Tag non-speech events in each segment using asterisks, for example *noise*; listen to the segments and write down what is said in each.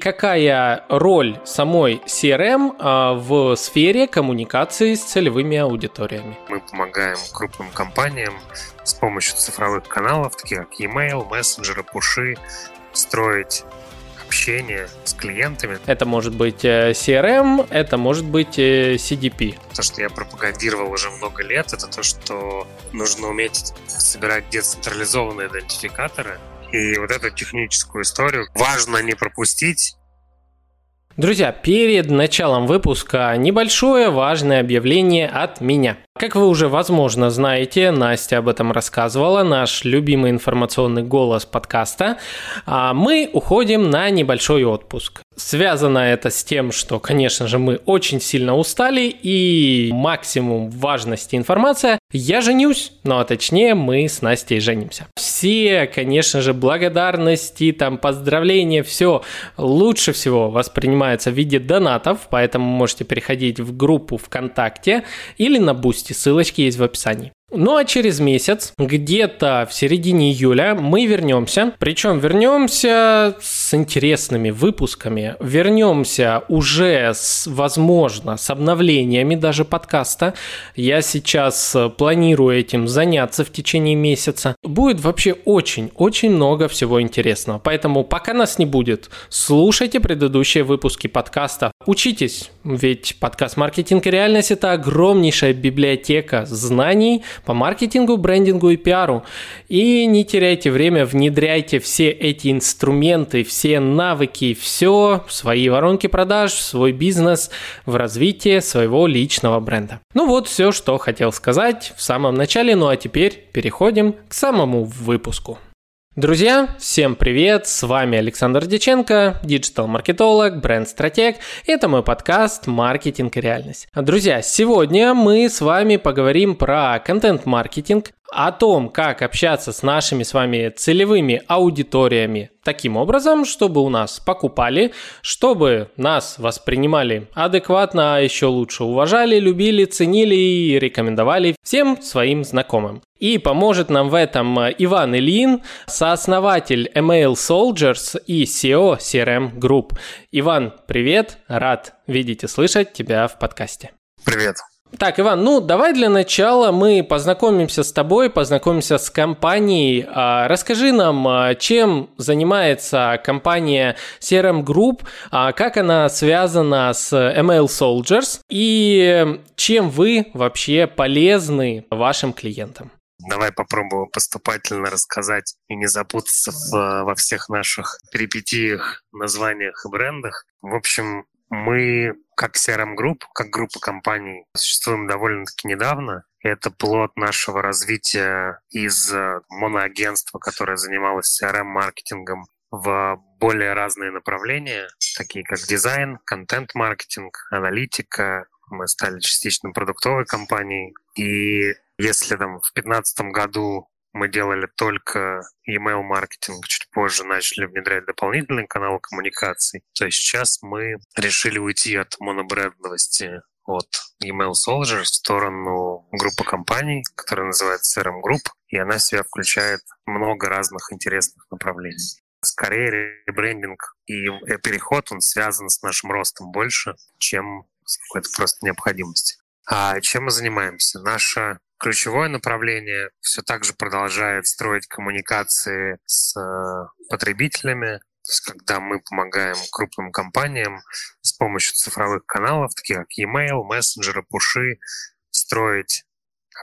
Какая роль самой CRM а, в сфере коммуникации с целевыми аудиториями? Мы помогаем крупным компаниям с помощью цифровых каналов, таких как e-mail, мессенджеры, пуши, строить общение с клиентами. Это может быть э, CRM, это может быть э, CDP. То, что я пропагандировал уже много лет, это то, что нужно уметь собирать децентрализованные идентификаторы, и вот эту техническую историю важно не пропустить. Друзья, перед началом выпуска небольшое важное объявление от меня. Как вы уже, возможно, знаете, Настя об этом рассказывала, наш любимый информационный голос подкаста, а мы уходим на небольшой отпуск. Связано это с тем, что, конечно же, мы очень сильно устали и максимум важности информация. Я женюсь, ну а точнее мы с Настей женимся. Все, конечно же, благодарности, там, поздравления, все лучше всего воспринимается в виде донатов, поэтому можете переходить в группу ВКонтакте или на Бусти, ссылочки есть в описании. Ну а через месяц, где-то в середине июля, мы вернемся. Причем вернемся с интересными выпусками. Вернемся уже, с, возможно, с обновлениями даже подкаста. Я сейчас планирую этим заняться в течение месяца. Будет вообще очень-очень много всего интересного. Поэтому пока нас не будет, слушайте предыдущие выпуски подкаста. Учитесь, ведь подкаст «Маркетинг и реальность» – это огромнейшая библиотека знаний, по маркетингу, брендингу и пиару. И не теряйте время, внедряйте все эти инструменты, все навыки, все свои воронки продаж, свой бизнес, в развитие своего личного бренда. Ну вот все, что хотел сказать в самом начале, ну а теперь переходим к самому выпуску. Друзья, всем привет! С вами Александр Диченко, диджитал-маркетолог, бренд-стратег. Это мой подкаст «Маркетинг и реальность». Друзья, сегодня мы с вами поговорим про контент-маркетинг, о том, как общаться с нашими с вами целевыми аудиториями таким образом, чтобы у нас покупали, чтобы нас воспринимали адекватно, а еще лучше уважали, любили, ценили и рекомендовали всем своим знакомым. И поможет нам в этом Иван Ильин, сооснователь Email Soldiers и SEO CRM Group. Иван, привет, рад видеть и слышать тебя в подкасте. Привет. Так, Иван, ну давай для начала мы познакомимся с тобой, познакомимся с компанией. А, расскажи нам, а, чем занимается компания CRM Group, а, как она связана с ML Soldiers и чем вы вообще полезны вашим клиентам. Давай попробую поступательно рассказать и не запутаться в, во всех наших перипетиях, названиях и брендах. В общем, мы как CRM Group, как группа компаний, существуем довольно-таки недавно. Это плод нашего развития из э, моноагентства, которое занималось CRM-маркетингом в более разные направления, такие как дизайн, контент-маркетинг, аналитика. Мы стали частично продуктовой компанией. И если там в 2015 году мы делали только email маркетинг, чуть позже начали внедрять дополнительные каналы коммуникаций. То есть сейчас мы решили уйти от монобрендовости от Email Soldier в сторону группы компаний, которая называется CRM Group, и она в себя включает много разных интересных направлений. Скорее, ребрендинг и переход, он связан с нашим ростом больше, чем с какой-то просто необходимостью. А чем мы занимаемся? Наша Ключевое направление все так же продолжает строить коммуникации с э, потребителями, то есть когда мы помогаем крупным компаниям с помощью цифровых каналов, таких как e-mail, мессенджеры, пуши, строить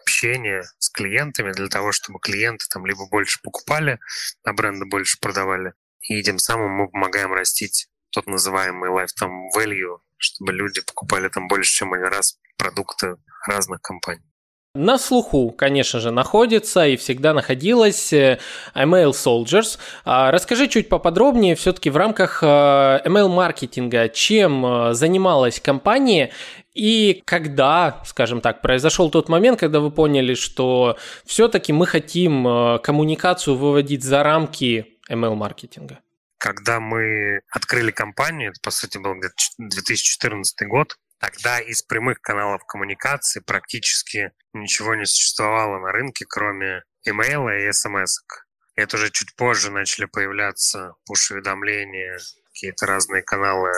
общение с клиентами для того, чтобы клиенты там либо больше покупали, а бренды больше продавали. И тем самым мы помогаем растить тот называемый lifetime value, чтобы люди покупали там больше, чем один раз продукты разных компаний. На слуху, конечно же, находится и всегда находилась э, Email Soldiers. А, расскажи чуть поподробнее все-таки в рамках э, маркетинга, чем э, занималась компания и когда, скажем так, произошел тот момент, когда вы поняли, что все-таки мы хотим коммуникацию выводить за рамки email маркетинга? Когда мы открыли компанию, это, по сути, был 2014 год, Тогда из прямых каналов коммуникации практически ничего не существовало на рынке, кроме имейла и смс. -ок. Это уже чуть позже начали появляться пуш-уведомления какие-то разные каналы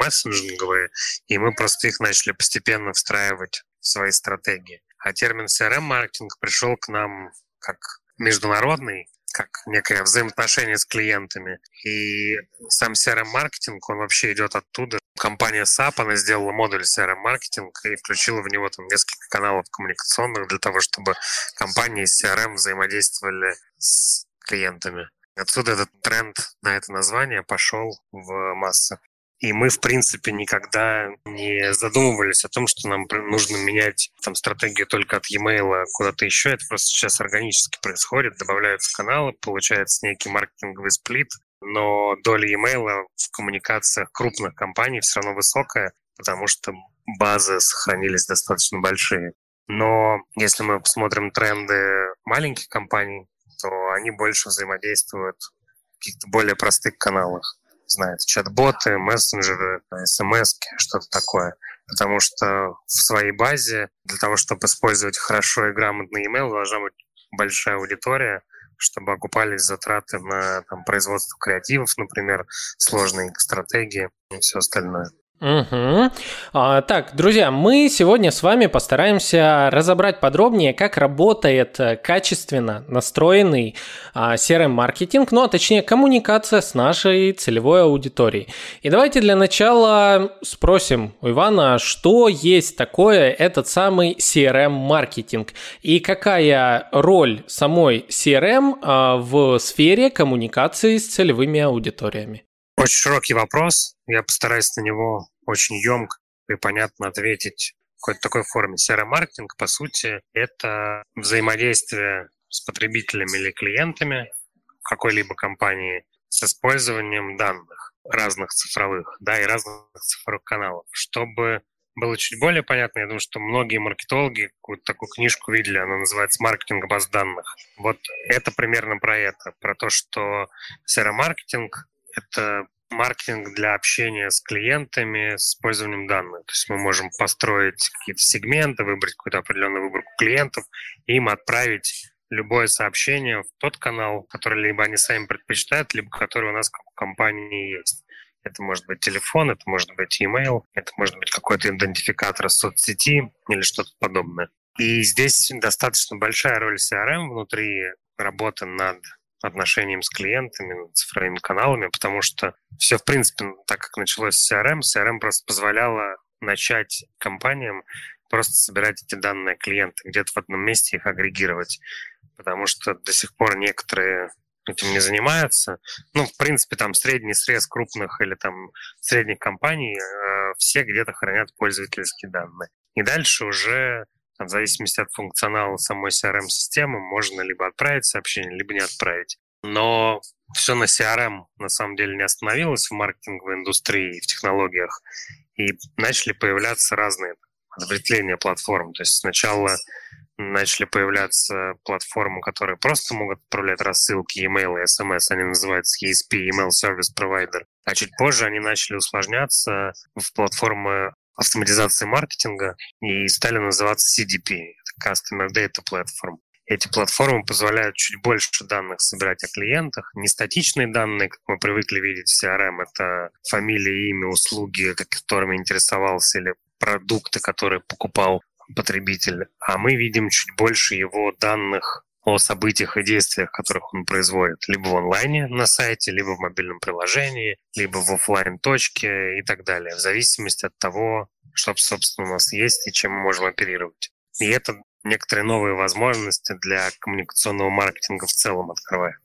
мессенджинговые, и мы просто их начали постепенно встраивать в свои стратегии. А термин CRM-маркетинг пришел к нам как международный, как некое взаимоотношение с клиентами. И сам CRM-маркетинг, он вообще идет оттуда. Компания SAP, она сделала модуль CRM-маркетинг и включила в него там несколько каналов коммуникационных для того, чтобы компании CRM взаимодействовали с клиентами. Отсюда этот тренд на это название пошел в массы. И мы, в принципе, никогда не задумывались о том, что нам нужно менять там, стратегию только от e-mail куда-то еще. Это просто сейчас органически происходит. Добавляются каналы, получается некий маркетинговый сплит, но доля e-mail в коммуникациях крупных компаний все равно высокая, потому что базы сохранились достаточно большие. Но если мы посмотрим тренды маленьких компаний, то они больше взаимодействуют в каких-то более простых каналах знает, чат-боты, мессенджеры, смс, что-то такое. Потому что в своей базе для того, чтобы использовать хорошо и грамотный email, должна быть большая аудитория, чтобы окупались затраты на там, производство креативов, например, сложные стратегии и все остальное. Угу. А, так, друзья, мы сегодня с вами постараемся разобрать подробнее, как работает э, качественно настроенный а, CRM-маркетинг, ну а точнее коммуникация с нашей целевой аудиторией. И давайте для начала спросим у Ивана, что есть такое этот самый CRM-маркетинг и какая роль самой CRM а, в сфере коммуникации с целевыми аудиториями. Очень широкий вопрос. Я постараюсь на него очень емко и понятно ответить в какой-то такой форме. CRM-маркетинг, по сути, это взаимодействие с потребителями или клиентами какой-либо компании с использованием данных разных цифровых, да, и разных цифровых каналов. Чтобы было чуть более понятно, я думаю, что многие маркетологи какую-то такую книжку видели, она называется «Маркетинг баз данных». Вот это примерно про это, про то, что CRM-маркетинг это маркетинг для общения с клиентами с использованием данных. То есть мы можем построить какие-то сегменты, выбрать какую-то определенную выборку клиентов и им отправить любое сообщение в тот канал, который либо они сами предпочитают, либо который у нас как у компании есть. Это может быть телефон, это может быть email, это может быть какой-то идентификатор соцсети или что-то подобное. И здесь достаточно большая роль CRM внутри работы над отношениям с клиентами, цифровыми каналами, потому что все, в принципе, так как началось с CRM, CRM просто позволяло начать компаниям просто собирать эти данные клиента, где-то в одном месте их агрегировать, потому что до сих пор некоторые этим не занимаются. Ну, в принципе, там средний срез крупных или там средних компаний э, все где-то хранят пользовательские данные. И дальше уже в зависимости от функционала самой CRM-системы можно либо отправить сообщение, либо не отправить. Но все на CRM на самом деле не остановилось в маркетинговой индустрии и в технологиях. И начали появляться разные ответвления платформ. То есть сначала начали появляться платформы, которые просто могут отправлять рассылки, e-mail и SMS. Они называются ESP, Email Service Provider. А чуть позже они начали усложняться в платформы автоматизации маркетинга и стали называться CDP, Customer Data Platform. Эти платформы позволяют чуть больше данных собирать о клиентах. Не статичные данные, как мы привыкли видеть в CRM, это фамилия, имя, услуги, которыми интересовался, или продукты, которые покупал потребитель. А мы видим чуть больше его данных о событиях и действиях, которых он производит, либо в онлайне на сайте, либо в мобильном приложении, либо в офлайн точке и так далее, в зависимости от того, что, собственно, у нас есть и чем мы можем оперировать. И это некоторые новые возможности для коммуникационного маркетинга в целом открывает.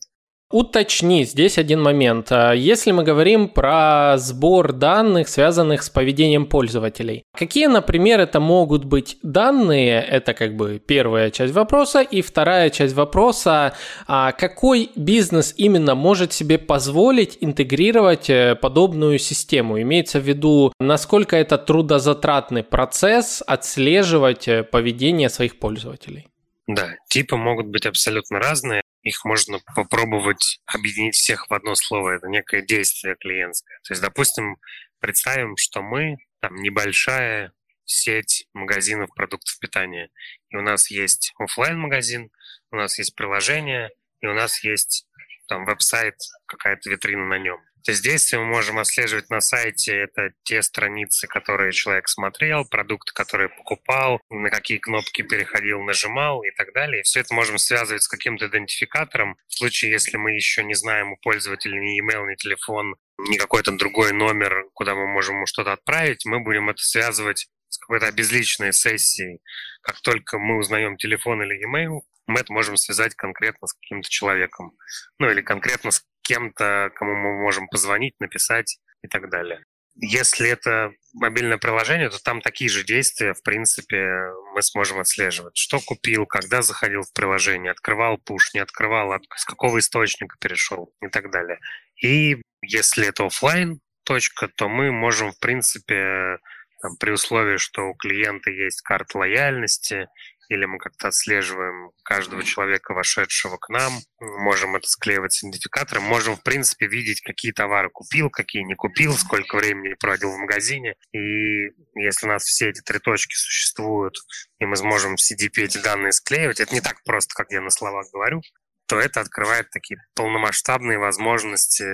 Уточни здесь один момент. А если мы говорим про сбор данных, связанных с поведением пользователей, какие, например, это могут быть данные? Это как бы первая часть вопроса. И вторая часть вопроса, а какой бизнес именно может себе позволить интегрировать э, подобную систему? Имеется в виду, насколько это трудозатратный процесс отслеживать э, поведение своих пользователей? Да, типы могут быть абсолютно разные их можно попробовать объединить всех в одно слово. Это некое действие клиентское. То есть, допустим, представим, что мы там небольшая сеть магазинов продуктов питания. И у нас есть офлайн магазин у нас есть приложение, и у нас есть там веб-сайт, какая-то витрина на нем. То есть действия мы можем отслеживать на сайте. Это те страницы, которые человек смотрел, продукты, которые покупал, на какие кнопки переходил, нажимал и так далее. Все это можем связывать с каким-то идентификатором. В случае, если мы еще не знаем у пользователя ни email, ни телефон, ни какой-то другой номер, куда мы можем ему что-то отправить, мы будем это связывать с какой-то обезличенной сессией. Как только мы узнаем телефон или email, мы это можем связать конкретно с каким-то человеком. Ну или конкретно с кем-то, кому мы можем позвонить, написать и так далее. Если это мобильное приложение, то там такие же действия, в принципе, мы сможем отслеживать. Что купил, когда заходил в приложение, открывал пуш, не открывал, от, с какого источника перешел и так далее. И если это офлайн точка, то мы можем, в принципе, там, при условии, что у клиента есть карта лояльности или мы как-то отслеживаем каждого человека, вошедшего к нам, можем это склеивать с идентификатором, можем, в принципе, видеть, какие товары купил, какие не купил, сколько времени проводил в магазине. И если у нас все эти три точки существуют, и мы сможем в CDP эти данные склеивать, это не так просто, как я на словах говорю, то это открывает такие полномасштабные возможности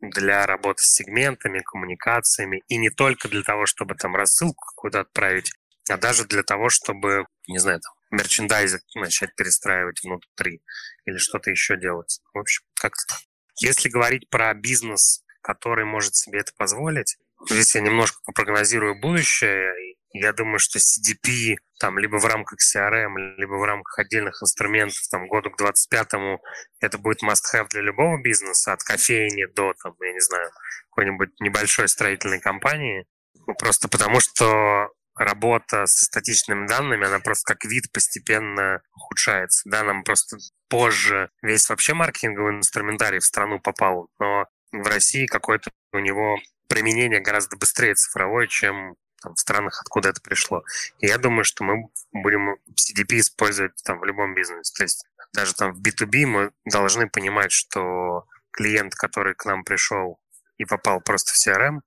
для работы с сегментами, коммуникациями, и не только для того, чтобы там рассылку какую-то отправить, а даже для того, чтобы, не знаю, там, мерчендайзинг начать перестраивать внутри или что-то еще делать. В общем, как-то так. Если говорить про бизнес, который может себе это позволить, здесь я немножко попрогнозирую будущее. Я думаю, что CDP там либо в рамках CRM, либо в рамках отдельных инструментов там году к 25-му это будет must-have для любого бизнеса, от кофейни до, там, я не знаю, какой-нибудь небольшой строительной компании. Ну, просто потому что работа со статичными данными, она просто как вид постепенно ухудшается. Да, нам просто позже весь вообще маркетинговый инструментарий в страну попал, но в России какое-то у него применение гораздо быстрее цифровое, чем там, в странах, откуда это пришло. И я думаю, что мы будем CDP использовать там в любом бизнесе. То есть даже там в B2B мы должны понимать, что клиент, который к нам пришел и попал просто в CRM,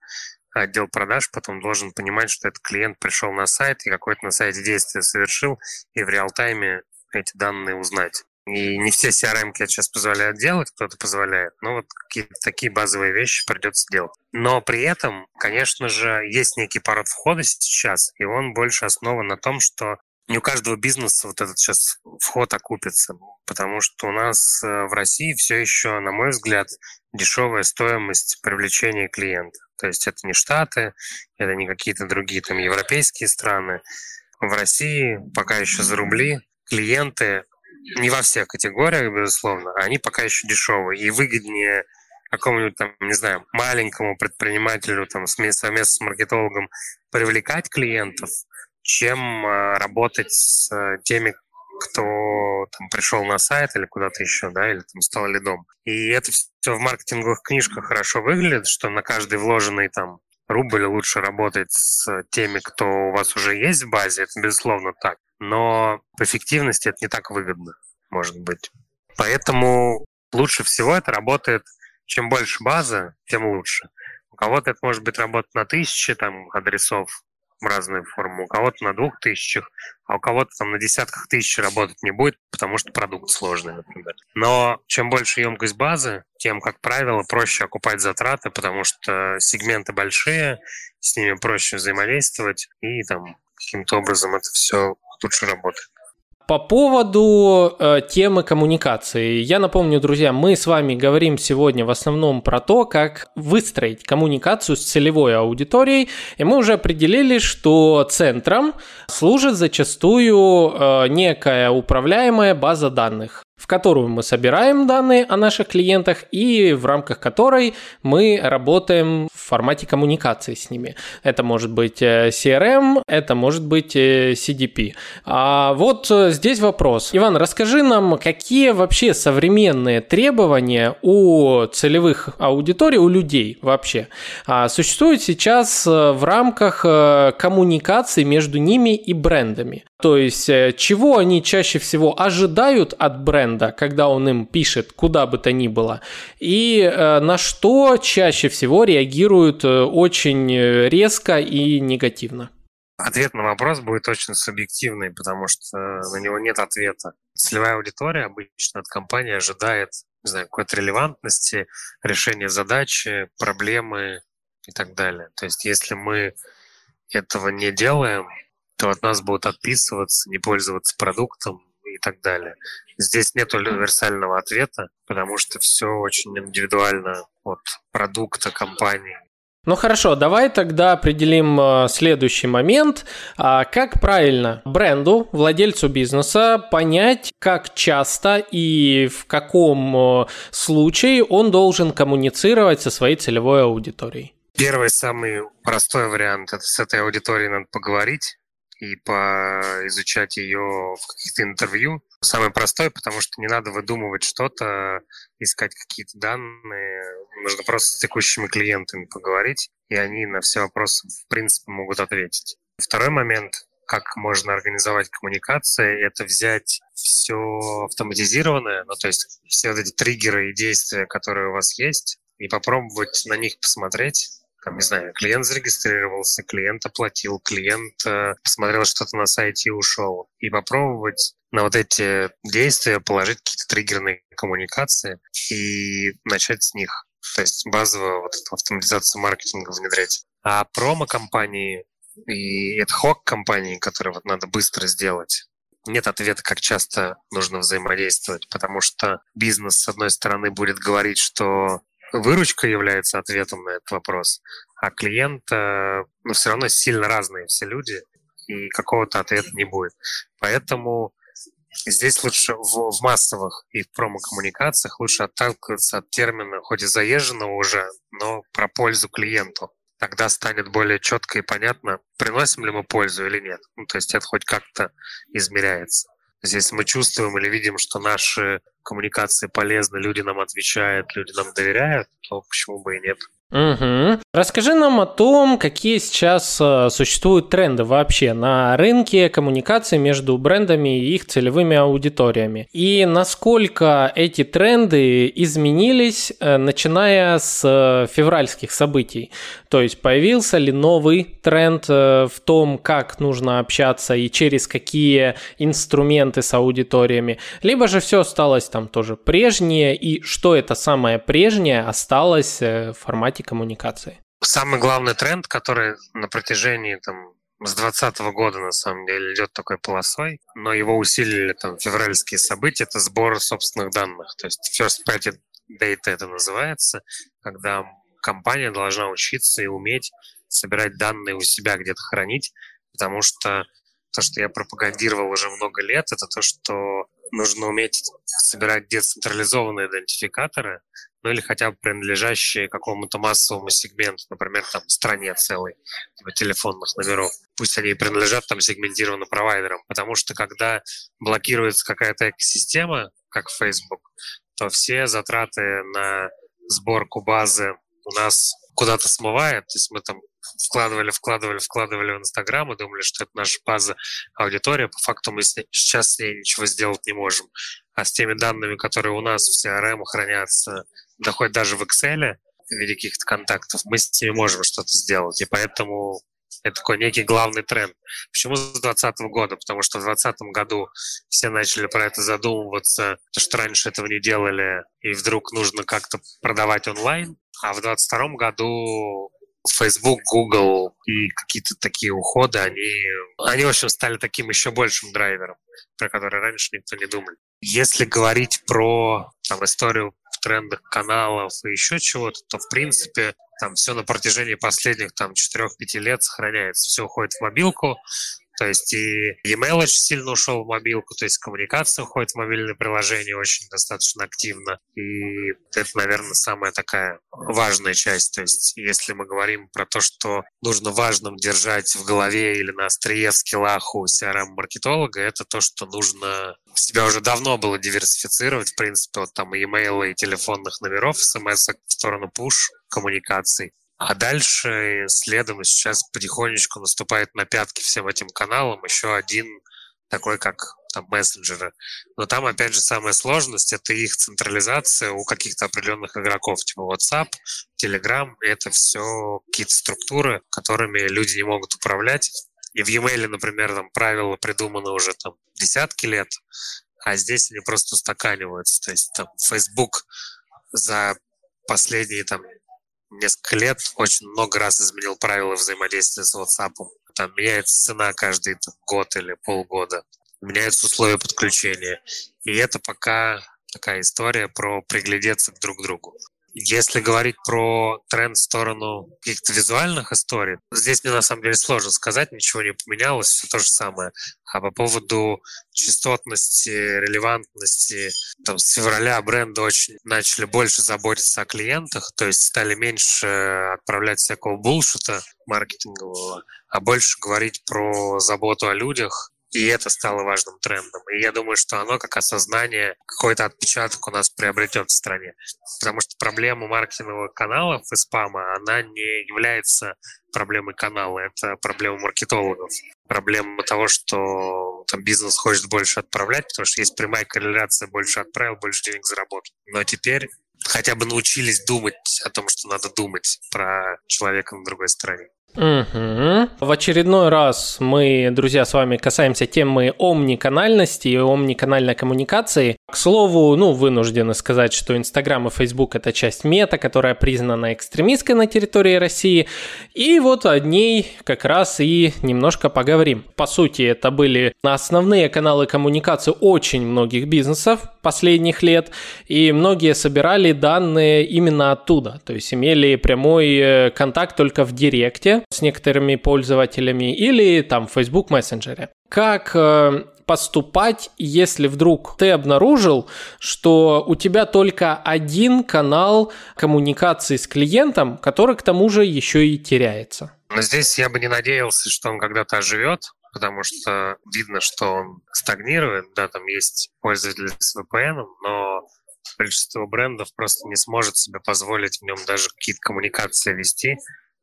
отдел продаж потом должен понимать, что этот клиент пришел на сайт и какое-то на сайте действие совершил, и в реал-тайме эти данные узнать. И не все CRM сейчас позволяют делать, кто-то позволяет, но вот какие-то такие базовые вещи придется делать. Но при этом, конечно же, есть некий порог входа сейчас, и он больше основан на том, что не у каждого бизнеса вот этот сейчас вход окупится, потому что у нас э, в России все еще, на мой взгляд, дешевая стоимость привлечения клиента. То есть это не Штаты, это не какие-то другие там европейские страны. В России пока еще за рубли клиенты не во всех категориях, безусловно, они пока еще дешевые и выгоднее какому-нибудь там, не знаю, маленькому предпринимателю там совместно с маркетологом привлекать клиентов, чем э, работать с э, теми, кто там пришел на сайт или куда-то еще, да, или там стал лидом. И это все в маркетинговых книжках хорошо выглядит, что на каждый вложенный там рубль лучше работать с теми, кто у вас уже есть в базе, это безусловно так. Но по эффективности это не так выгодно, может быть. Поэтому лучше всего это работает, чем больше базы, тем лучше. У кого-то это может быть работа на тысячи там, адресов, разные формы. У кого-то на двух тысячах, а у кого-то там на десятках тысяч работать не будет, потому что продукт сложный, например. Но чем больше емкость базы, тем, как правило, проще окупать затраты, потому что сегменты большие, с ними проще взаимодействовать, и там каким-то образом это все лучше работает. По поводу э, темы коммуникации. Я напомню, друзья, мы с вами говорим сегодня в основном про то, как выстроить коммуникацию с целевой аудиторией. И мы уже определили, что центром служит зачастую э, некая управляемая база данных в которую мы собираем данные о наших клиентах и в рамках которой мы работаем формате коммуникации с ними. Это может быть э, CRM, это может быть э, CDP. А вот э, здесь вопрос. Иван, расскажи нам, какие вообще современные требования у целевых аудиторий, у людей вообще а, существуют сейчас в рамках коммуникации между ними и брендами? То есть, чего они чаще всего ожидают от бренда, когда он им пишет куда бы то ни было, и на что чаще всего реагируют э, очень э, резко и негативно? Ответ на вопрос будет очень субъективный, потому что на него нет ответа. Целевая аудитория обычно от компании ожидает не знаю, какой-то релевантности, решения задачи, проблемы и так далее. То есть если мы этого не делаем, то от нас будут отписываться, не пользоваться продуктом и так далее. Здесь нет универсального ответа, потому что все очень индивидуально от продукта, компании ну хорошо, давай тогда определим э, следующий момент. А как правильно бренду, владельцу бизнеса понять, как часто и в каком э, случае он должен коммуницировать со своей целевой аудиторией? Первый самый простой вариант – это с этой аудиторией надо поговорить и поизучать ее в каких-то интервью. Самый простой, потому что не надо выдумывать что-то, искать какие-то данные. Нужно просто с текущими клиентами поговорить, и они на все вопросы, в принципе, могут ответить. Второй момент, как можно организовать коммуникации, это взять все автоматизированное, ну, то есть все вот эти триггеры и действия, которые у вас есть, и попробовать на них посмотреть, там, не знаю, клиент зарегистрировался, клиент оплатил, клиент э, посмотрел что-то на сайте и ушел. И попробовать на вот эти действия положить какие-то триггерные коммуникации и начать с них. То есть базовую вот эту автоматизацию маркетинга внедрять. А промо-компании и ad-hoc компании, которые вот надо быстро сделать, нет ответа, как часто нужно взаимодействовать, потому что бизнес, с одной стороны, будет говорить, что выручка является ответом на этот вопрос, а клиент, э, ну, все равно сильно разные все люди, и какого-то ответа не будет. Поэтому здесь лучше в, в массовых и в промо-коммуникациях лучше отталкиваться от термина, хоть и заезженного уже, но про пользу клиенту. Тогда станет более четко и понятно, приносим ли мы пользу или нет. Ну, то есть это хоть как-то измеряется. Здесь мы чувствуем или видим, что наши коммуникации полезны, люди нам отвечают, люди нам доверяют, то почему бы и нет. Угу. Расскажи нам о том, какие сейчас э, существуют тренды вообще на рынке коммуникации между брендами и их целевыми аудиториями. И насколько эти тренды изменились, э, начиная с э, февральских событий. То есть появился ли новый тренд в том, как нужно общаться и через какие инструменты с аудиториями, либо же все осталось там тоже прежнее, и что это самое прежнее осталось в формате формате коммуникации? Самый главный тренд, который на протяжении там, с 2020 года, на самом деле, идет такой полосой, но его усилили там февральские события, это сбор собственных данных. То есть First Party Data это называется, когда компания должна учиться и уметь собирать данные у себя где-то хранить, потому что то, что я пропагандировал уже много лет, это то, что нужно уметь собирать децентрализованные идентификаторы, ну или хотя бы принадлежащие какому-то массовому сегменту, например, там стране целой, типа телефонных номеров. Пусть они принадлежат там сегментированным провайдерам, потому что когда блокируется какая-то экосистема, как Facebook, то все затраты на сборку базы у нас куда-то смывает, то есть мы там вкладывали, вкладывали, вкладывали в Инстаграм и думали, что это наша база аудитория. По факту мы сейчас с ней ничего сделать не можем. А с теми данными, которые у нас в CRM хранятся, доходят даже в Excel в виде каких-то контактов, мы с ними можем что-то сделать. И поэтому это такой некий главный тренд. Почему с 2020 года? Потому что в 2020 году все начали про это задумываться, потому что раньше этого не делали, и вдруг нужно как-то продавать онлайн. А в 2022 году Facebook, Google и какие-то такие уходы, они, они, в общем, стали таким еще большим драйвером, про который раньше никто не думал. Если говорить про там, историю в трендах каналов и еще чего-то, то, в принципе, там все на протяжении последних там 4-5 лет сохраняется. Все уходит в мобилку, то есть и e-mail очень сильно ушел в мобилку, то есть коммуникация уходит в мобильное приложение очень достаточно активно. И это, наверное, самая такая важная часть. То есть если мы говорим про то, что нужно важным держать в голове или на острие в скиллах у CRM-маркетолога, это то, что нужно себя уже давно было диверсифицировать, в принципе, вот там и e-mail, и телефонных номеров, смс в сторону push коммуникаций. А дальше следом сейчас потихонечку наступает на пятки всем этим каналам еще один такой, как там мессенджеры. Но там, опять же, самая сложность — это их централизация у каких-то определенных игроков, типа WhatsApp, Telegram. Это все какие-то структуры, которыми люди не могут управлять. И в e-mail, например, там правила придуманы уже там десятки лет, а здесь они просто устаканиваются. То есть там Facebook за последние там несколько лет очень много раз изменил правила взаимодействия с WhatsApp. Там меняется цена каждый там, год или полгода, меняются условия подключения. И это пока такая история про приглядеться друг к другу. Если говорить про тренд в сторону каких-то визуальных историй, здесь мне на самом деле сложно сказать, ничего не поменялось, все то же самое. А по поводу частотности, релевантности, там, с февраля бренды очень начали больше заботиться о клиентах, то есть стали меньше отправлять всякого булшита маркетингового, а больше говорить про заботу о людях, и это стало важным трендом. И я думаю, что оно как осознание, какой-то отпечаток у нас приобретет в стране. Потому что проблема маркетингового каналов и спама, она не является проблемой канала, это проблема маркетологов. Проблема того, что там, бизнес хочет больше отправлять, потому что есть прямая корреляция, больше отправил, больше денег заработал. Но теперь хотя бы научились думать о том, что надо думать про человека на другой стороне. Угу. В очередной раз мы, друзья, с вами касаемся темы омниканальности и омниканальной коммуникации. К слову, ну, вынуждены сказать, что Инстаграм и Фейсбук – это часть мета, которая признана экстремистской на территории России. И вот о ней как раз и немножко поговорим. По сути, это были основные каналы коммуникации очень многих бизнесов последних лет, и многие собирали данные именно оттуда, то есть имели прямой э, контакт только в Директе с некоторыми пользователями или там в Facebook мессенджере. Как э, поступать, если вдруг ты обнаружил, что у тебя только один канал коммуникации с клиентом, который к тому же еще и теряется? Но здесь я бы не надеялся, что он когда-то оживет, потому что видно, что он стагнирует, да, там есть пользователи с VPN, но большинство брендов просто не сможет себе позволить в нем даже какие-то коммуникации вести,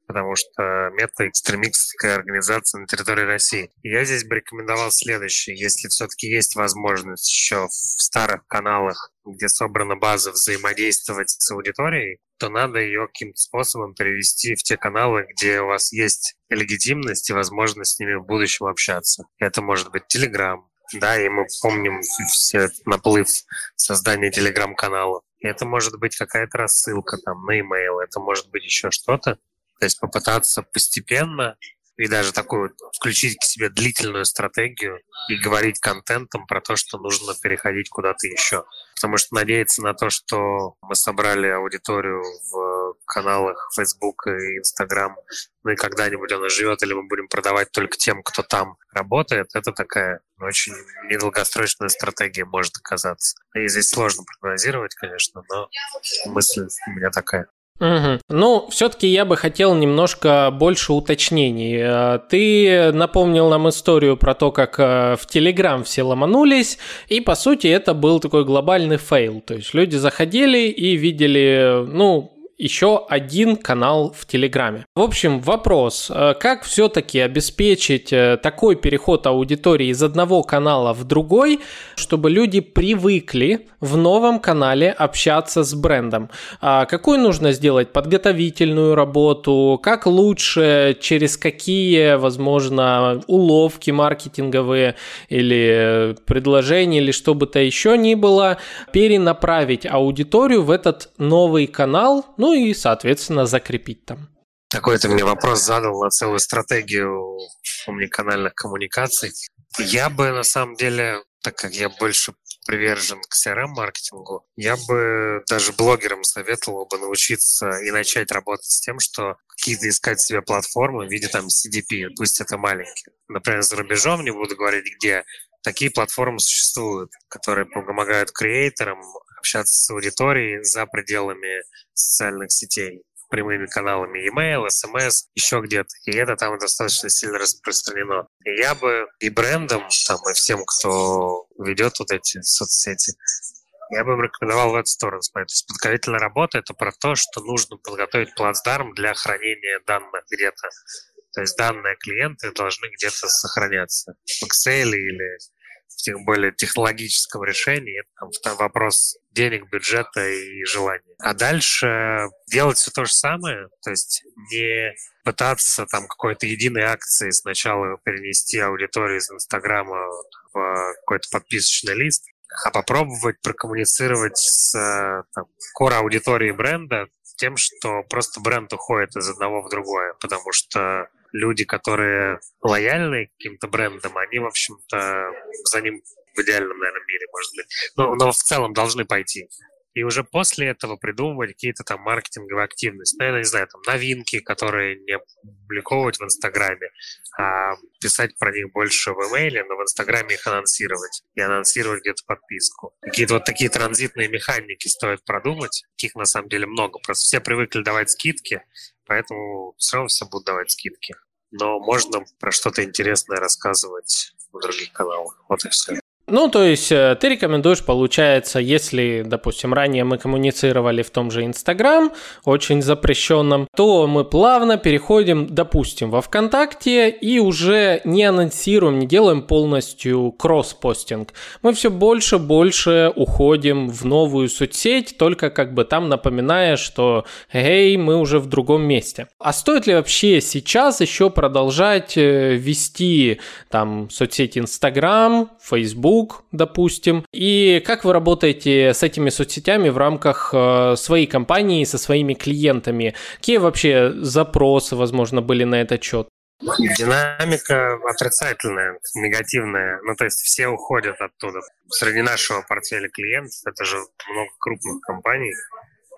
потому что мета экстремистская организация на территории России. Я здесь бы рекомендовал следующее. Если все-таки есть возможность еще в старых каналах, где собрана база, взаимодействовать с аудиторией, то надо ее каким-то способом перевести в те каналы, где у вас есть легитимность и возможность с ними в будущем общаться. Это может быть Telegram, да, и мы помним все наплыв создания телеграм-каналов. Это может быть какая-то рассылка там на e-mail, это может быть еще что-то, то есть попытаться постепенно и даже такую включить к себе длительную стратегию и говорить контентом про то, что нужно переходить куда-то еще. Потому что надеяться на то, что мы собрали аудиторию в каналах Facebook и Instagram, ну и когда-нибудь она живет, или мы будем продавать только тем, кто там работает, это такая очень недолгосрочная стратегия может оказаться. И здесь сложно прогнозировать, конечно, но мысль у меня такая. Угу. Ну, все-таки я бы хотел немножко больше уточнений. Э, ты напомнил нам историю про то, как э, в Телеграм все ломанулись, и по сути это был такой глобальный фейл. То есть люди заходили и видели, ну, еще один канал в Телеграме. В общем, вопрос, э, как все-таки обеспечить э, такой переход аудитории из одного канала в другой, чтобы люди привыкли в новом канале общаться с брендом? А какую нужно сделать подготовительную работу? Как лучше, через какие, возможно, уловки маркетинговые или предложения или что бы то еще ни было, перенаправить аудиторию в этот новый канал, ну ну и, соответственно, закрепить там. Такой ты мне вопрос задал на целую стратегию омниканальных коммуникаций. Я бы, на самом деле, так как я больше привержен к CRM-маркетингу, я бы даже блогерам советовал бы научиться и начать работать с тем, что какие-то искать себе платформы в виде там CDP, пусть это маленькие. Например, за рубежом, не буду говорить где, такие платформы существуют, которые помогают креаторам общаться с аудиторией за пределами социальных сетей прямыми каналами e-mail, SMS, еще где-то. И это там достаточно сильно распространено. И я бы и брендам, там, и всем, кто ведет вот эти соцсети, я бы им рекомендовал в эту сторону смотреть. Подготовительная работа — это про то, что нужно подготовить плацдарм для хранения данных где-то. То есть данные клиенты должны где-то сохраняться в Excel или тем более технологическом решении, там, там вопрос денег, бюджета и желания. А дальше делать все то же самое, то есть не пытаться там какой-то единой акции сначала перенести аудиторию из Инстаграма в какой-то подписочный лист, а попробовать прокоммуницировать с там, core-аудиторией бренда тем, что просто бренд уходит из одного в другое, потому что люди, которые лояльны к каким-то брендам, они, в общем-то, за ним в идеальном, наверное, мире, может быть, но, но в целом должны пойти и уже после этого придумывать какие-то там маркетинговые активности. Ну, я не знаю, там новинки, которые не публиковать в Инстаграме, а писать про них больше в имейле, но в Инстаграме их анонсировать и анонсировать где-то подписку. Какие-то вот такие транзитные механики стоит продумать. Таких на самом деле много. Просто все привыкли давать скидки, поэтому все равно все будут давать скидки. Но можно про что-то интересное рассказывать в других каналах. Вот и все. Ну, то есть э, ты рекомендуешь, получается, если, допустим, ранее мы коммуницировали в том же Инстаграм, очень запрещенном, то мы плавно переходим, допустим, во ВКонтакте и уже не анонсируем, не делаем полностью кросс-постинг. Мы все больше больше уходим в новую соцсеть, только как бы там напоминая, что эй, мы уже в другом месте. А стоит ли вообще сейчас еще продолжать э, вести там соцсети Инстаграм, Facebook, Facebook, допустим. И как вы работаете с этими соцсетями в рамках э, своей компании, со своими клиентами? Какие вообще запросы, возможно, были на этот счет? Динамика отрицательная, негативная. Ну, то есть все уходят оттуда. Среди нашего портфеля клиентов это же много крупных компаний,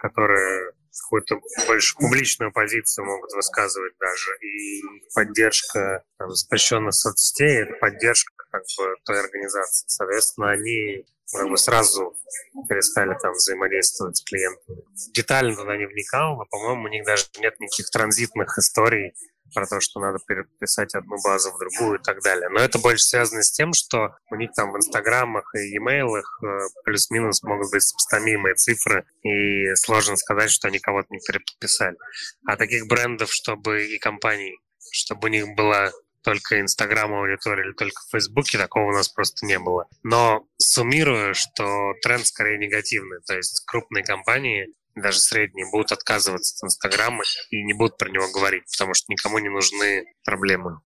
которые какую-то больше публичную позицию могут высказывать даже. И поддержка там, запрещенных соцсетей — это поддержка как бы той организации. Соответственно, они как бы сразу перестали там взаимодействовать с клиентами. Детально туда не вникал, но, по-моему, у них даже нет никаких транзитных историй про то, что надо переписать одну базу в другую и так далее. Но это больше связано с тем, что у них там в инстаграмах и e-mailах э, плюс-минус могут быть сопоставимые цифры, и сложно сказать, что они кого-то не переписали. А таких брендов, чтобы и компаний, чтобы у них была только Инстаграм аудитория или только в Фейсбуке, такого у нас просто не было. Но суммирую, что тренд скорее негативный. То есть крупные компании даже средние, будут отказываться от Инстаграма и не будут про него говорить, потому что никому не нужны проблемы.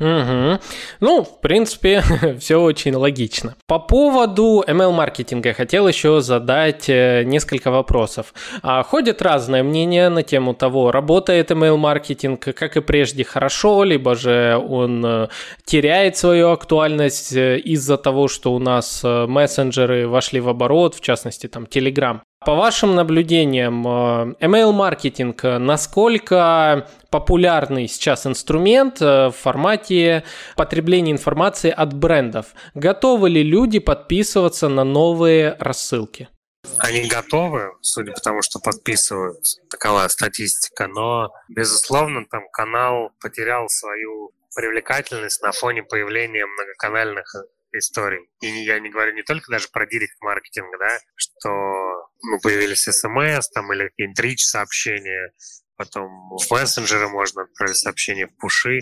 Угу. Ну, в принципе, *laughs* все очень логично. По поводу ML-маркетинга хотел еще задать э, несколько вопросов. А, ходят разные мнения на тему того, работает ML-маркетинг, как и прежде, хорошо, либо же он э, теряет свою актуальность э, из-за того, что у нас мессенджеры вошли в оборот, в частности, там, Telegram. По вашим наблюдениям, email-маркетинг, насколько популярный сейчас инструмент э, в формате потребления информации от брендов? Готовы ли люди подписываться на новые рассылки? Они готовы, судя по тому, что подписывают. Такова статистика. Но, безусловно, там канал потерял свою привлекательность на фоне появления многоканальных историй. И я не говорю не только даже про директ-маркетинг, да, что ну, появились смс там или какие-нибудь рич сообщения, потом в мессенджеры можно отправить сообщения в пуши,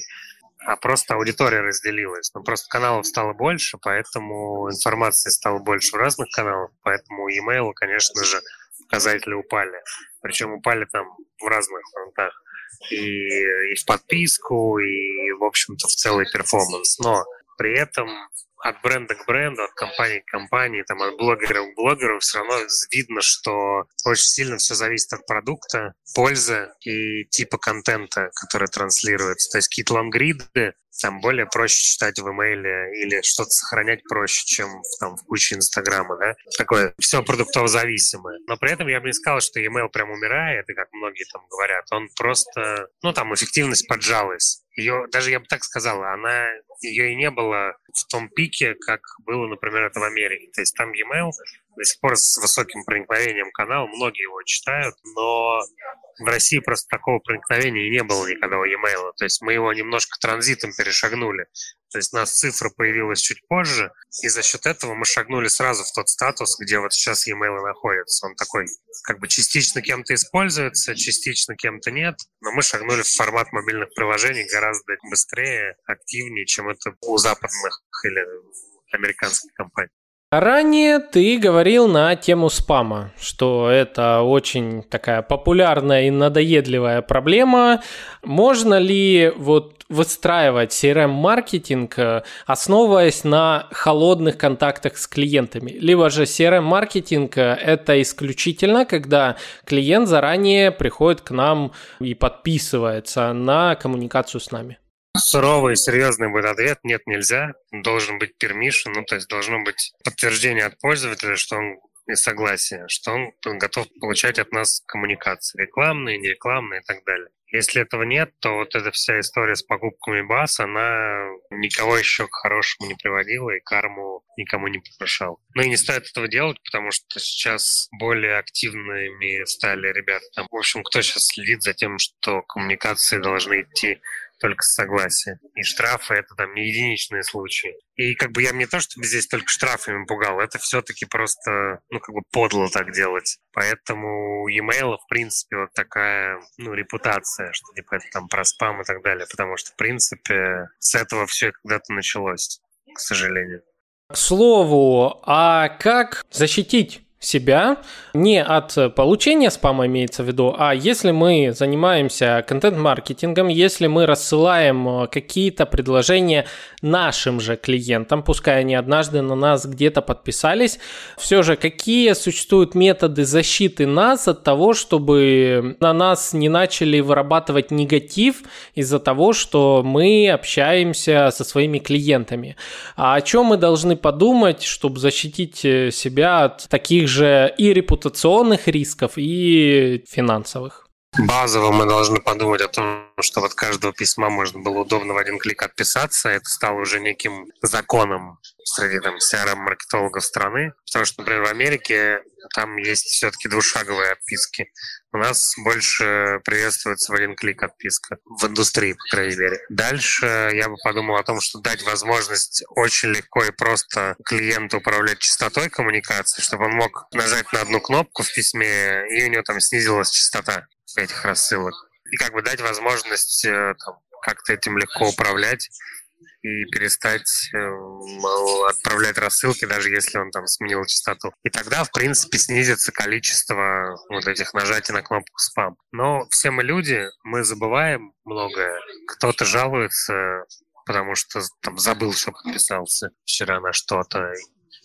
а просто аудитория разделилась. Ну, просто каналов стало больше, поэтому информации стало больше в разных каналах, поэтому e-mail, конечно же, показатели упали. Причем упали там в разных фронтах. И, и в подписку, и, в общем-то, в целый перформанс. Но при этом от бренда к бренду, от компании к компании, там, от блогера к блогеру, все равно видно, что очень сильно все зависит от продукта, пользы и типа контента, который транслируется. То есть какие-то лонгриды там более проще читать в имейле или что-то сохранять проще, чем там в куче Инстаграма, да? Такое все продуктово зависимое. Но при этом я бы не сказал, что email прям умирает, и как многие там говорят, он просто, ну там эффективность поджалась. Ее, даже я бы так сказал, она, ее и не было в том пике, как было, например, это в Америке. То есть там e-mail до сих пор с высоким проникновением канала, многие его читают, но в России просто такого проникновения не было никогда у e-mail. То есть мы его немножко транзитом перешагнули. То есть у нас цифра появилась чуть позже, и за счет этого мы шагнули сразу в тот статус, где вот сейчас e-mail находится. Он такой как бы частично кем-то используется, частично кем-то нет, но мы шагнули в формат мобильных приложений гораздо быстрее, активнее, чем это у западных или американских компаний. Ранее ты говорил на тему спама, что это очень такая популярная и надоедливая проблема. Можно ли вот выстраивать CRM-маркетинг, э, основываясь на холодных контактах с клиентами? Либо же CRM-маркетинг э, – это исключительно, когда клиент заранее приходит к нам и подписывается на коммуникацию с нами? Суровый, серьезный будет ответ. Нет, нельзя. Должен быть permission, ну, то есть должно быть подтверждение от пользователя, что он и согласие, что он готов получать от нас коммуникации, рекламные, нерекламные и так далее. Если этого нет, то вот эта вся история с покупками баз, она никого еще к хорошему не приводила и карму никому не повышал. Ну и не стоит этого делать, потому что сейчас более активными стали ребята. Там, в общем, кто сейчас следит за тем, что коммуникации должны идти только с согласия. И штрафы это там не единичные случаи. И как бы я не то, чтобы здесь только штрафами пугал, это все-таки просто, ну, как бы подло так делать. Поэтому e-mail, в принципе, вот такая, ну, репутация, что типа это там про спам и так далее. Потому что, в принципе, с этого все когда-то началось, к сожалению. К слову, а как защитить себя не от получения спама имеется в виду, а если мы занимаемся контент-маркетингом, если мы рассылаем э, какие-то предложения нашим же клиентам, пускай они однажды на нас где-то подписались, все же какие существуют методы защиты нас от того, чтобы на нас не начали вырабатывать негатив из-за того, что мы общаемся со своими клиентами. А о чем мы должны подумать, чтобы защитить э, себя от таких же и репутационных рисков, и финансовых. Базово мы должны подумать о том, что от каждого письма можно было удобно в один клик отписаться. Это стало уже неким законом среди там CRM-маркетологов страны. Потому что, например, в Америке там есть все-таки двушаговые отписки. У нас больше приветствуется в один клик отписка. В индустрии, по крайней мере. Дальше я бы подумал о том, что дать возможность очень легко и просто клиенту управлять частотой коммуникации, чтобы он мог нажать на одну кнопку в письме, и у него там снизилась частота этих рассылок. И как бы дать возможность э, там, как-то этим легко управлять и перестать э, отправлять рассылки, даже если он там сменил частоту. И тогда, в принципе, снизится количество вот этих нажатий на кнопку спам. Но все мы люди, мы забываем многое. Кто-то жалуется, потому что там забыл, что подписался вчера на что-то,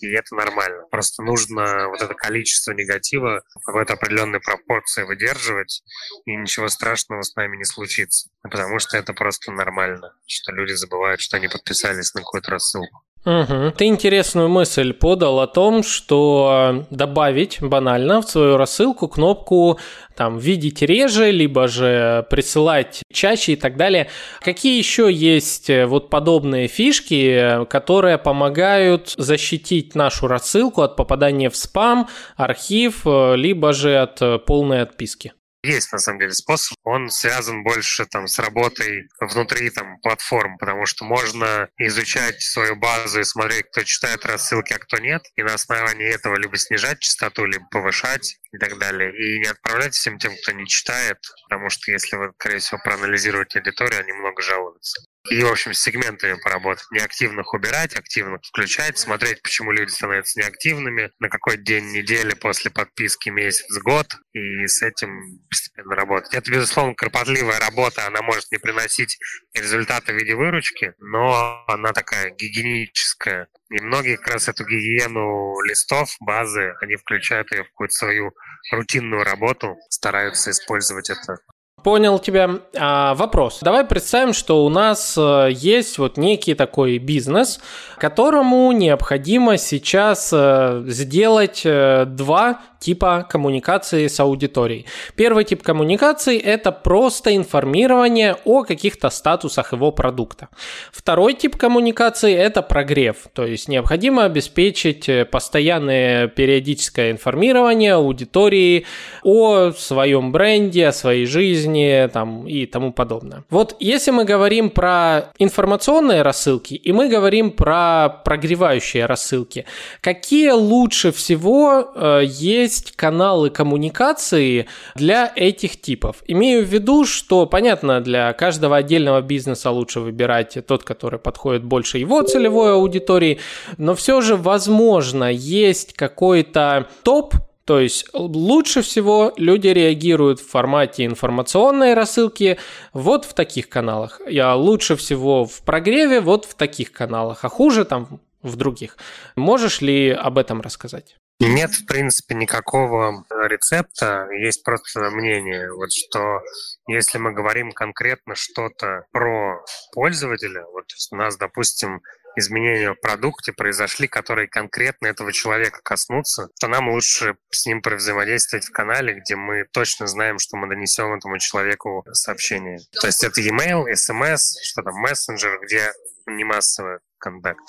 и это нормально. Просто нужно вот это количество негатива в какой-то определенной пропорции выдерживать, и ничего страшного с нами не случится. Потому что это просто нормально, что люди забывают, что они подписались на какую-то рассылку. Угу. Ты интересную мысль подал о том, что добавить банально в свою рассылку кнопку там видеть реже, либо же присылать чаще и так далее. Какие еще есть э, вот подобные фишки, которые помогают защитить нашу рассылку от попадания в спам, архив, э, либо же от э, полной отписки? Есть, на самом деле, способ. Он связан больше там, с работой внутри там, платформ, потому что можно изучать свою базу и смотреть, кто читает рассылки, а кто нет, и на основании этого либо снижать частоту, либо повышать и так далее. И не отправлять всем тем, кто не читает, потому что если вы, скорее всего, проанализируете аудиторию, они много жалуются. И, в общем, с сегментами поработать. Неактивных убирать, активных включать, смотреть, почему люди становятся неактивными, на какой день недели после подписки, месяц, год, и с этим постепенно работать. Это, безусловно, кропотливая работа, она может не приносить результаты в виде выручки, но она такая гигиеническая. И многие как раз эту гигиену листов, базы, они включают ее в какую-то свою рутинную работу, стараются использовать это Понял тебя. А, вопрос. Давай представим, что у нас э, есть вот некий такой бизнес, которому необходимо сейчас э, сделать э, два типа коммуникации с аудиторией. Первый тип коммуникации – это просто информирование о каких-то статусах его продукта. Второй тип коммуникации – это прогрев, то есть необходимо обеспечить постоянное периодическое информирование аудитории о своем бренде, о своей жизни там, и тому подобное. Вот если мы говорим про информационные рассылки и мы говорим про прогревающие рассылки, какие лучше всего э, есть есть каналы коммуникации для этих типов. Имею в виду, что, понятно, для каждого отдельного бизнеса лучше выбирать тот, который подходит больше его целевой аудитории, но все же, возможно, есть какой-то топ то есть лучше всего люди реагируют в формате информационной рассылки вот в таких каналах. Я лучше всего в прогреве вот в таких каналах, а хуже там в других. Можешь ли об этом рассказать? Нет, в принципе, никакого рецепта. Есть просто мнение, вот что если мы говорим конкретно что-то про пользователя, вот у нас, допустим, изменения в продукте произошли, которые конкретно этого человека коснутся, то нам лучше с ним взаимодействовать в канале, где мы точно знаем, что мы донесем этому человеку сообщение. То есть это e-mail, SMS, что там, мессенджер, где не массовый контакт.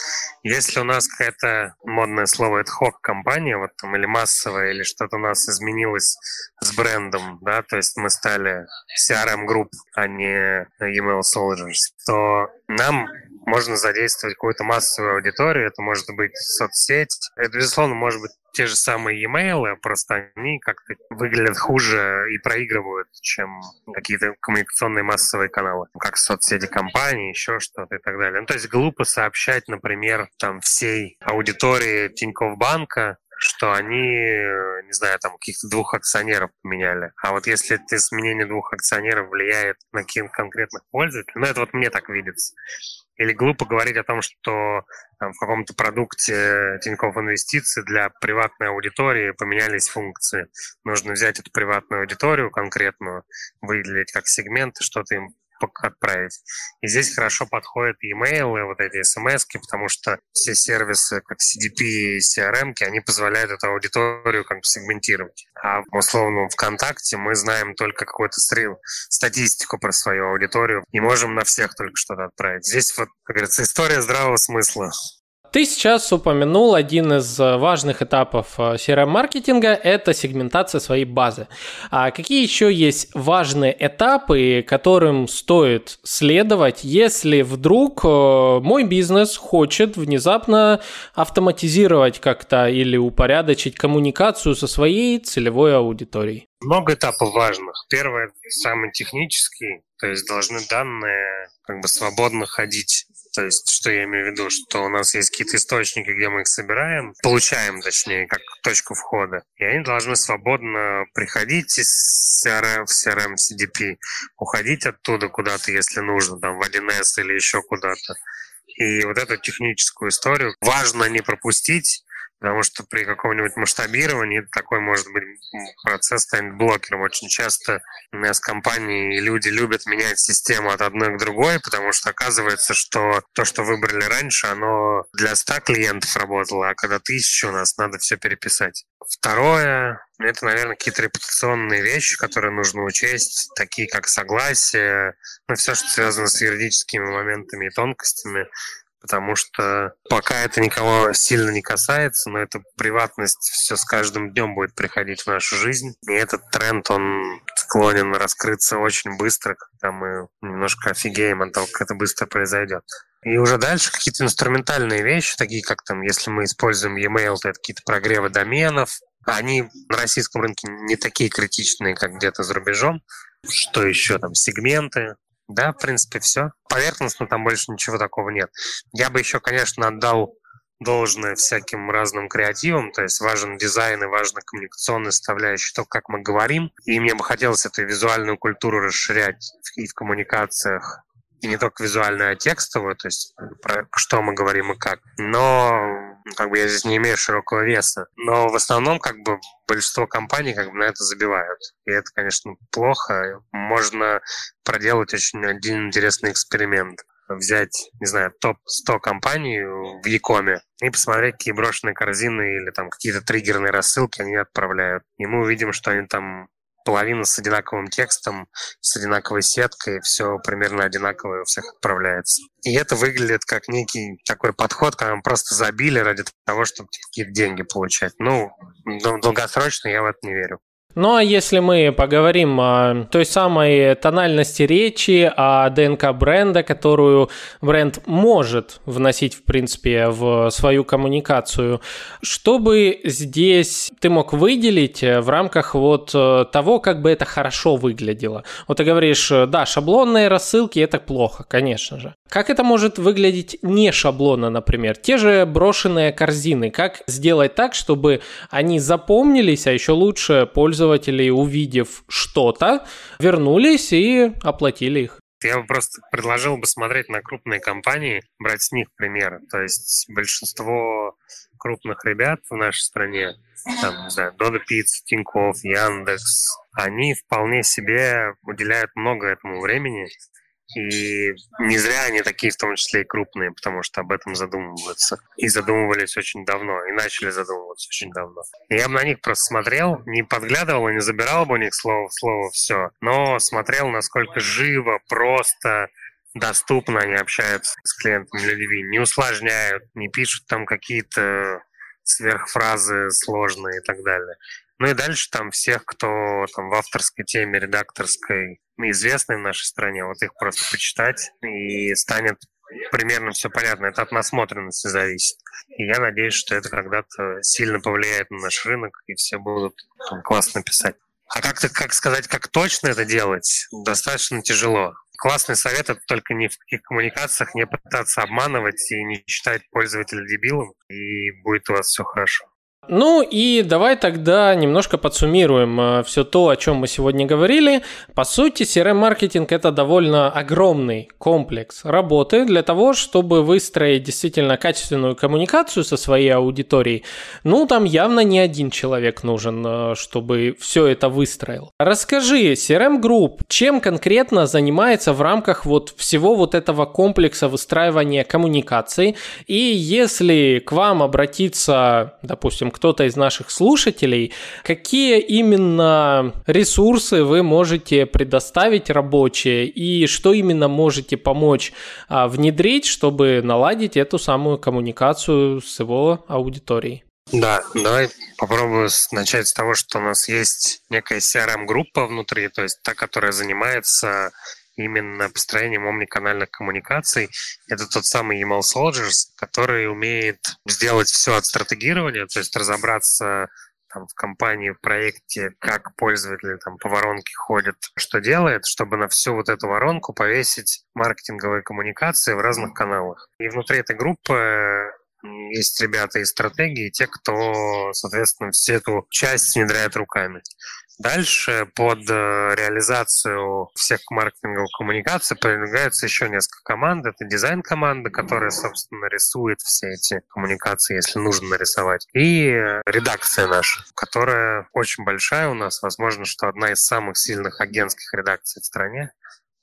Если у нас какая-то модное слово это хок компания, вот там или массовая, или что-то у нас изменилось с брендом, да, то есть мы стали CRM групп, а не email soldiers, то нам можно задействовать какую-то массовую аудиторию, это может быть соцсеть, это, безусловно, может быть те же самые e-mail, просто они как-то выглядят хуже и проигрывают, чем какие-то коммуникационные массовые каналы, как соцсети компании, еще что-то и так далее. Ну, то есть глупо сообщать, например, там всей аудитории Тинькофф банка, что они, не знаю, там каких-то двух акционеров поменяли. А вот если это изменение двух акционеров влияет на каких-то конкретных пользователей, ну это вот мне так видится, или глупо говорить о том, что там, в каком-то продукте Тинькофф Инвестиции для приватной аудитории поменялись функции. Нужно взять эту приватную аудиторию конкретную, выделить как сегмент что-то им отправить. И здесь хорошо подходят e-mail, вот эти смс потому что все сервисы, как CDP и CRM, они позволяют эту аудиторию как бы сегментировать. А в условном ВКонтакте мы знаем только какую-то статистику про свою аудиторию и можем на всех только что-то отправить. Здесь вот, как говорится, история здравого смысла. Ты сейчас упомянул один из э, важных этапов э, CRM-маркетинга – это сегментация своей базы. А какие еще есть важные этапы, которым стоит следовать, если вдруг э, мой бизнес хочет внезапно автоматизировать как-то или упорядочить коммуникацию со своей целевой аудиторией? Много этапов важных. Первое, самый технический, то есть должны данные как бы свободно ходить то есть, что я имею в виду, что у нас есть какие-то источники, где мы их собираем, получаем, точнее, как точку входа, и они должны свободно приходить из CRM в CRM CDP, уходить оттуда куда-то, если нужно, там, в 1С или еще куда-то. И вот эту техническую историю важно не пропустить, Потому что при каком-нибудь масштабировании такой, может быть, процесс станет блокером. Очень часто у нас компании люди любят менять систему от одной к другой, потому что оказывается, что то, что выбрали раньше, оно для 100 клиентов работало, а когда тысяча у нас, надо все переписать. Второе, это, наверное, какие-то репутационные вещи, которые нужно учесть, такие как согласие, ну, все, что связано с юридическими моментами и тонкостями потому что пока это никого сильно не касается, но эта приватность все с каждым днем будет приходить в нашу жизнь. И этот тренд, он склонен раскрыться очень быстро, когда мы немножко офигеем от того, как это быстро произойдет. И уже дальше какие-то инструментальные вещи, такие как там, если мы используем e-mail, то это какие-то прогревы доменов. Они на российском рынке не такие критичные, как где-то за рубежом. Что еще там? Сегменты, да, в принципе, все. Поверхностно там больше ничего такого нет. Я бы еще, конечно, отдал должное всяким разным креативам, то есть важен дизайн и важна коммуникационная составляющая, то, как мы говорим. И мне бы хотелось эту визуальную культуру расширять и в коммуникациях, и не только визуальную, а текстовую, то есть про что мы говорим и как. Но как бы я здесь не имею широкого веса. Но в основном как бы большинство компаний как бы на это забивают. И это, конечно, плохо. Можно проделать очень один интересный эксперимент взять, не знаю, топ-100 компаний в Якоме и посмотреть, какие брошенные корзины или там какие-то триггерные рассылки они отправляют. И мы увидим, что они там половина с одинаковым текстом, с одинаковой сеткой, все примерно одинаковое у всех отправляется. И это выглядит как некий такой подход, когда мы просто забили ради того, чтобы какие-то деньги получать. Ну, долгосрочно я в это не верю. Ну а если мы поговорим о той самой тональности речи, о ДНК бренда, которую бренд может вносить, в принципе, в свою коммуникацию, что бы здесь ты мог выделить в рамках вот того, как бы это хорошо выглядело? Вот ты говоришь, да, шаблонные рассылки – это плохо, конечно же. Как это может выглядеть не шаблонно, например? Те же брошенные корзины. Как сделать так, чтобы они запомнились, а еще лучше пользователи, увидев что-то, вернулись и оплатили их? Я бы просто предложил бы смотреть на крупные компании, брать с них примеры. То есть большинство крупных ребят в нашей стране, там, не знаю, Дода Пицца, Тинькофф, Яндекс, они вполне себе уделяют много этому времени и не зря они такие, в том числе и крупные, потому что об этом задумываются. И задумывались очень давно, и начали задумываться очень давно. И я бы на них просто смотрел, не подглядывал и не забирал бы у них слово в слово все, но смотрел, насколько живо, просто, доступно они общаются с клиентами людьми, не усложняют, не пишут там какие-то сверхфразы сложные и так далее. Ну и дальше там всех, кто там в авторской теме, редакторской, известны в нашей стране, вот их просто почитать, и станет примерно все понятно. Это от насмотренности зависит. И я надеюсь, что это когда-то сильно повлияет на наш рынок, и все будут там, классно писать. А как-то, как сказать, как точно это делать, достаточно тяжело. Классный совет – это только ни в каких коммуникациях не пытаться обманывать и не считать пользователя дебилом, и будет у вас все хорошо. Ну и давай тогда немножко подсуммируем э, все то, о чем мы сегодня говорили. По сути, CRM-маркетинг это довольно огромный комплекс работы для того, чтобы выстроить действительно качественную коммуникацию со своей аудиторией. Ну, там явно не один человек нужен, э, чтобы все это выстроил. Расскажи, CRM Group, чем конкретно занимается в рамках вот всего вот этого комплекса выстраивания коммуникаций? И если к вам обратиться, допустим, кто-то из наших слушателей, какие именно ресурсы вы можете предоставить рабочие и что именно можете помочь а, внедрить, чтобы наладить эту самую коммуникацию с его аудиторией? Да, давай попробую начать с того, что у нас есть некая CRM-группа внутри, то есть та, которая занимается именно построением омниканальных коммуникаций. Это тот самый Email Soldiers, который умеет сделать все от стратегирования, то есть разобраться там, в компании, в проекте, как пользователи там по воронке ходят, что делает, чтобы на всю вот эту воронку повесить маркетинговые коммуникации в разных каналах. И внутри этой группы есть ребята из стратегии, те, кто, соответственно, всю эту часть внедряет руками. Дальше под э, реализацию всех маркетинговых коммуникаций продвигается еще несколько команд. Это дизайн-команда, которая, собственно, рисует все эти коммуникации, если нужно нарисовать. И редакция наша, которая очень большая у нас. Возможно, что одна из самых сильных агентских редакций в стране.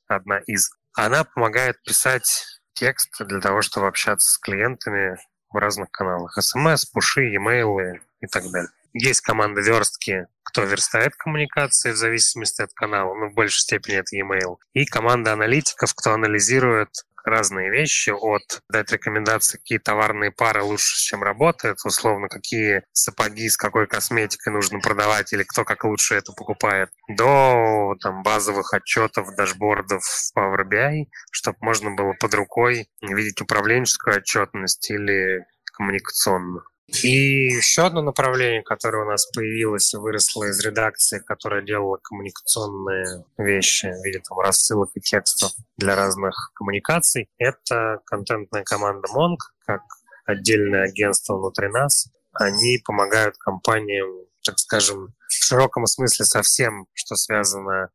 Одна из. Она помогает писать текст для того, чтобы общаться с клиентами в разных каналах. СМС, пуши, e-mail и так далее. Есть команда верстки, кто верстает коммуникации в зависимости от канала, ну, в большей степени это e-mail. И команда аналитиков, кто анализирует разные вещи, от дать рекомендации, какие товарные пары лучше, чем работают, условно, какие сапоги с какой косметикой нужно продавать или кто как лучше это покупает, до там, базовых отчетов, дашбордов в Power BI, чтобы можно было под рукой видеть управленческую отчетность или коммуникационную. И еще одно направление, которое у нас появилось и выросло из редакции, которая делала коммуникационные вещи в виде там, рассылок и текстов для разных коммуникаций, это контентная команда Monk, как отдельное агентство внутри нас. Они помогают компаниям, так скажем, в широком смысле со всем, что связано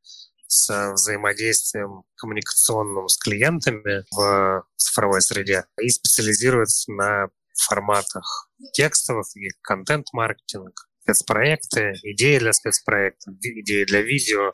с взаимодействием коммуникационным с клиентами в цифровой среде и специализируется на форматах текстовых и контент-маркетинг, спецпроекты, идеи для спецпроектов, идеи для видео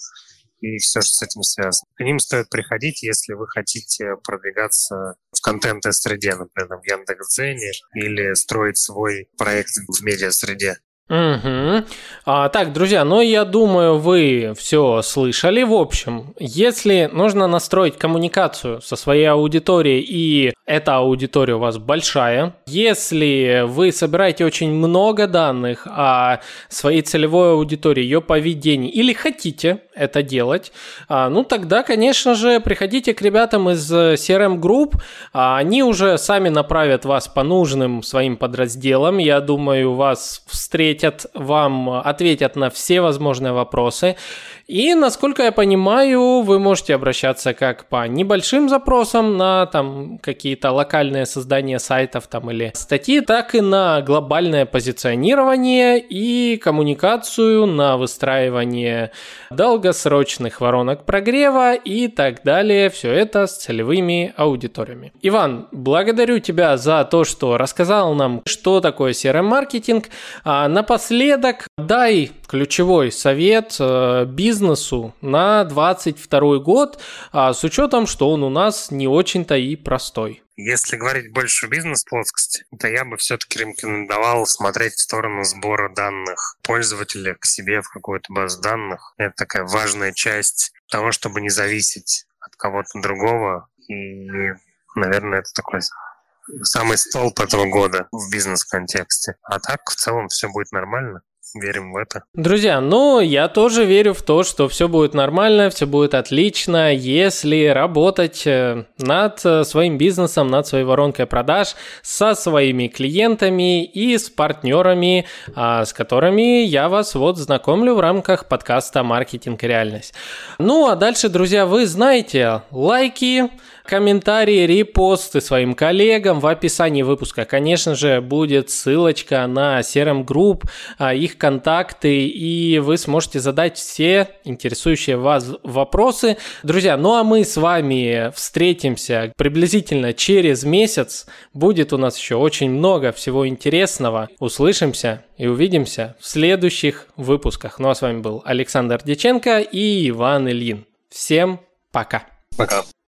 и все, что с этим связано. К ним стоит приходить, если вы хотите продвигаться в контент-среде, например, в Яндекс.Дзене, или строить свой проект в медиа-среде. Угу. А, так, друзья, ну я думаю, вы все слышали. В общем, если нужно настроить коммуникацию со своей аудиторией, и эта аудитория у вас большая, если вы собираете очень много данных о своей целевой аудитории, ее поведении, или хотите это делать, а, ну тогда, конечно же, приходите к ребятам из CRM Group, а, они уже сами направят вас по нужным своим подразделам. Я думаю, вас встретят ответят вам, ответят на все возможные вопросы. И, насколько я понимаю, вы можете обращаться как по небольшим запросам на там какие-то локальные создания сайтов там или статьи, так и на глобальное позиционирование и коммуникацию, на выстраивание долгосрочных воронок прогрева и так далее. Все это с целевыми аудиториями. Иван, благодарю тебя за то, что рассказал нам, что такое CRM-маркетинг. А напоследок дай ключевой совет э, бизнесу на 22 год, а с учетом, что он у нас не очень-то и простой. Если говорить больше бизнес-плоскости, то я бы все-таки рекомендовал смотреть в сторону сбора данных пользователя к себе в какую-то базу данных. Это такая важная часть того, чтобы не зависеть от кого-то другого. И, наверное, это такой самый столб этого года в бизнес-контексте. А так, в целом, все будет нормально верим в это. Друзья, ну, я тоже верю в то, что все будет нормально, все будет отлично, если работать э, над э, своим бизнесом, над своей воронкой продаж со своими клиентами и с партнерами, а, с которыми я вас вот знакомлю в рамках подкаста «Маркетинг и реальность». Ну, а дальше, друзья, вы знаете, лайки, комментарии, репосты своим коллегам. В описании выпуска, конечно же, будет ссылочка на CRM Group, а, их контакты, и вы сможете задать все интересующие вас вопросы. Друзья, ну а мы с вами встретимся приблизительно через месяц. Будет у нас еще очень много всего интересного. Услышимся и увидимся в следующих выпусках. Ну а с вами был Александр Деченко и Иван Ильин. Всем пока. Пока.